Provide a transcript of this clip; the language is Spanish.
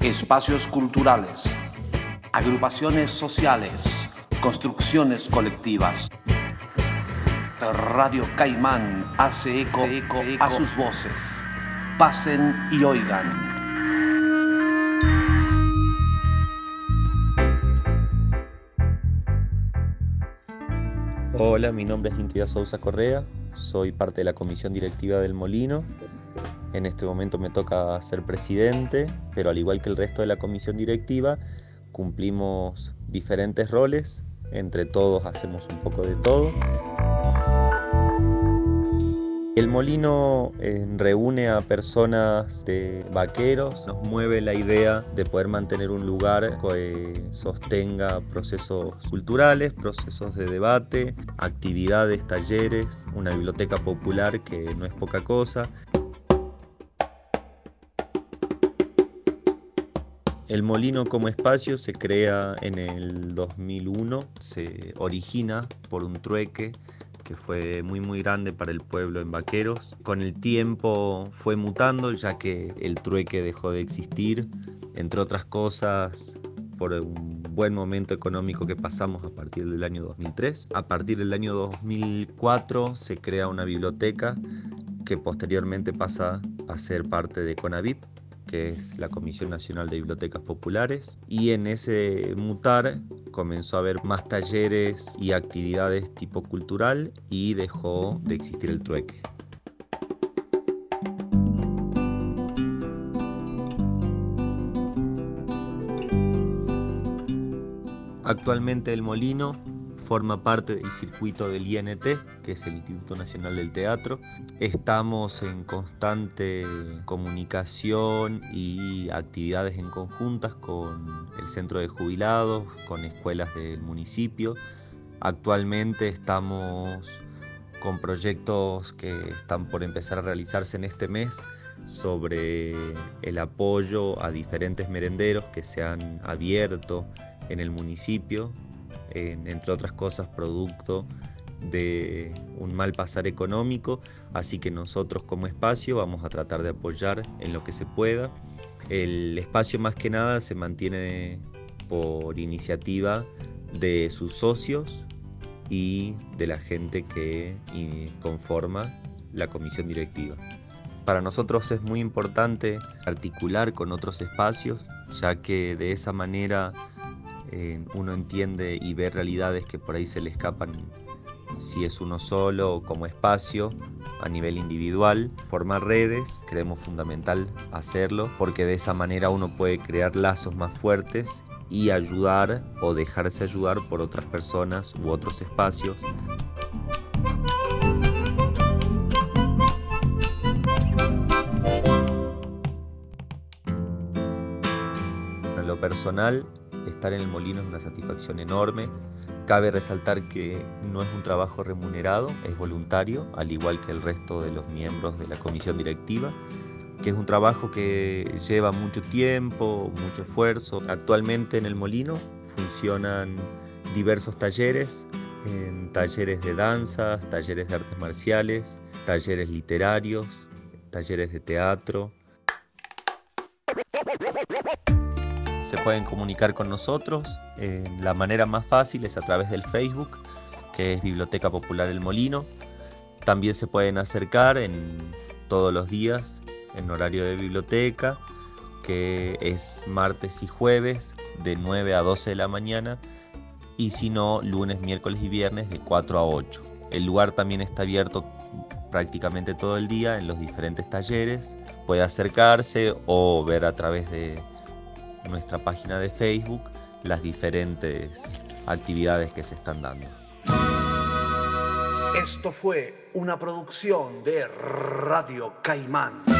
espacios culturales, agrupaciones sociales, construcciones colectivas. Radio Caimán hace eco, a sus voces. Pasen y oigan. Hola, mi nombre es Intia Sousa Correa, soy parte de la comisión directiva del Molino. En este momento me toca ser presidente, pero al igual que el resto de la comisión directiva, cumplimos diferentes roles, entre todos hacemos un poco de todo. El molino eh, reúne a personas de vaqueros, nos mueve la idea de poder mantener un lugar que sostenga procesos culturales, procesos de debate, actividades, talleres, una biblioteca popular que no es poca cosa. El molino como espacio se crea en el 2001, se origina por un trueque que fue muy muy grande para el pueblo en Vaqueros. Con el tiempo fue mutando ya que el trueque dejó de existir, entre otras cosas por un buen momento económico que pasamos a partir del año 2003. A partir del año 2004 se crea una biblioteca que posteriormente pasa a ser parte de CONAVIP que es la Comisión Nacional de Bibliotecas Populares, y en ese mutar comenzó a haber más talleres y actividades tipo cultural y dejó de existir el trueque. Actualmente el molino forma parte del circuito del INT, que es el Instituto Nacional del Teatro. Estamos en constante comunicación y actividades en conjuntas con el Centro de Jubilados, con escuelas del municipio. Actualmente estamos con proyectos que están por empezar a realizarse en este mes sobre el apoyo a diferentes merenderos que se han abierto en el municipio entre otras cosas producto de un mal pasar económico, así que nosotros como espacio vamos a tratar de apoyar en lo que se pueda. El espacio más que nada se mantiene por iniciativa de sus socios y de la gente que conforma la comisión directiva. Para nosotros es muy importante articular con otros espacios, ya que de esa manera uno entiende y ve realidades que por ahí se le escapan si es uno solo o como espacio a nivel individual. Formar redes creemos fundamental hacerlo porque de esa manera uno puede crear lazos más fuertes y ayudar o dejarse ayudar por otras personas u otros espacios. En lo personal, estar en el molino es una satisfacción enorme. Cabe resaltar que no es un trabajo remunerado, es voluntario, al igual que el resto de los miembros de la comisión directiva, que es un trabajo que lleva mucho tiempo, mucho esfuerzo. Actualmente en el molino funcionan diversos talleres, talleres de danza, talleres de artes marciales, talleres literarios, talleres de teatro se pueden comunicar con nosotros. la manera más fácil es a través del Facebook, que es Biblioteca Popular El Molino. También se pueden acercar en todos los días en horario de biblioteca, que es martes y jueves de 9 a 12 de la mañana y si no, lunes, miércoles y viernes de 4 a 8. El lugar también está abierto prácticamente todo el día en los diferentes talleres. Puede acercarse o ver a través de nuestra página de Facebook las diferentes actividades que se están dando. Esto fue una producción de Radio Caimán.